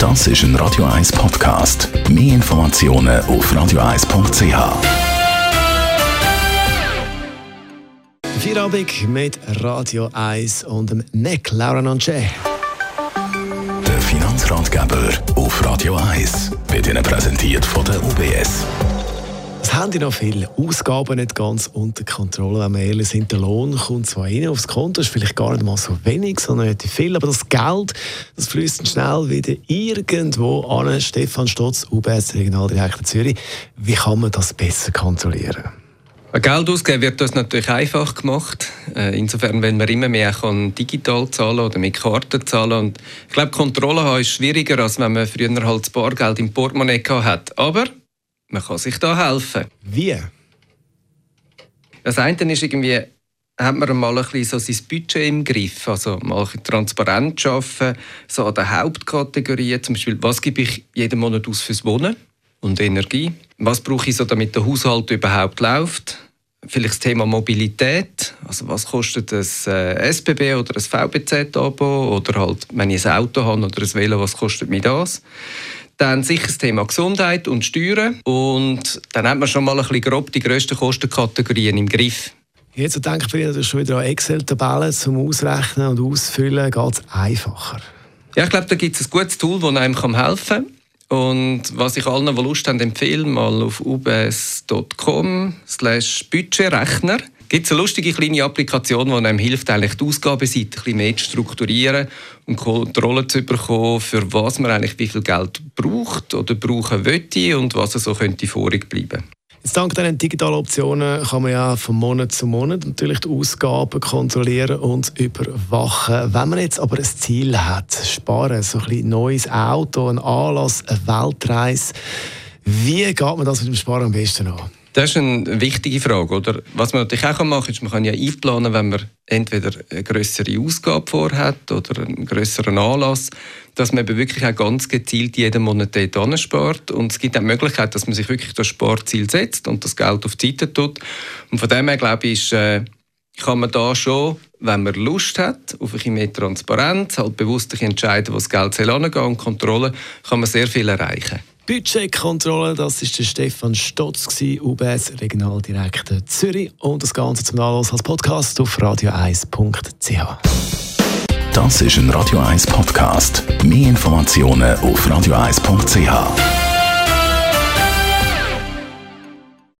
Das ist ein Radio 1 Podcast. Mehr Informationen auf radio1.ch. Feierabend mit Radio 1 und dem Nick Laura Nonche. Der Finanzratgeber auf Radio 1 wird Ihnen präsentiert von der UBS. Das haben die noch viele Ausgaben nicht ganz unter Kontrolle. Wenn wir ehrlich sind, der Lohn kommt zwar rein aufs Konto, ist vielleicht gar nicht mal so wenig, sondern relativ viel, aber das Geld, das fließt schnell wieder irgendwo an. Stefan Stotz, UBS Regionaldirektor Zürich. Wie kann man das besser kontrollieren? Geld ausgeben wird das natürlich einfach gemacht. Äh, insofern, wenn man immer mehr kann digital zahlen oder mit Karten zahlen. Und ich glaube, Kontrolle haben ist schwieriger, als wenn man früher halt das Bargeld im Portemonnaie hat. Aber man kann sich da helfen. Wie? Das eine ist irgendwie, hat man mal ein bisschen so sein Budget im Griff, also mal transparent arbeiten, so an den Hauptkategorien, zum Beispiel, was gebe ich jeden Monat aus fürs Wohnen und Energie, was brauche ich so, damit der Haushalt überhaupt läuft, vielleicht das Thema Mobilität, also was kostet ein äh, SBB oder ein VBZ-Abo oder halt, wenn ich ein Auto habe oder ein Velo, was kostet mir das? Dann sicher das Thema Gesundheit und Steuern. Und dann hat man schon mal ein bisschen grob die grössten Kostenkategorien im Griff. Jetzt denke ich natürlich schon wieder an Excel-Tabellen zum Ausrechnen und Ausfüllen. Geht es einfacher? Ja, ich glaube, da gibt es ein gutes Tool, das einem helfen kann. Und was ich allen, die Lust haben, empfehle, mal auf ubs.com slash Budgetrechner gibt es eine lustige kleine Applikation, die einem hilft, eigentlich die Ausgabenseite ein bisschen mehr zu strukturieren und Kontrolle zu bekommen, für was man eigentlich wie viel Geld braucht oder brauchen möchte und was so könnte vorig bleiben. Jetzt dank diesen digitalen Optionen kann man ja von Monat zu Monat natürlich die Ausgaben kontrollieren und überwachen. Wenn man jetzt aber ein Ziel hat, sparen, so ein bisschen neues Auto, ein Anlass, eine Weltreise, wie geht man das mit dem Sparen am besten an? Das ist eine wichtige Frage. Oder? Was man natürlich auch machen kann, ist, man kann ja einplanen, wenn man entweder eine größere Ausgabe vorhat oder einen größeren Anlass, dass man eben wirklich auch ganz gezielt jeden Monat dort spart. Und es gibt auch die Möglichkeit, dass man sich wirklich das Sparziel setzt und das Geld auf die Seite tut. Und von dem her, glaube ich, äh, kann man da schon, wenn man Lust hat, auf ein bisschen mehr Transparenz, halt bewusst entscheiden, wo das Geld soll und Kontrolle, kann man sehr viel erreichen. Budgetkontrolle, das ist der Stefan Stotz, UBS Regionaldirektor Zürich. Und das Ganze zum Nachlass als Podcast auf radio1.ch. Das ist ein Radio 1 Podcast. Mehr Informationen auf radio1.ch.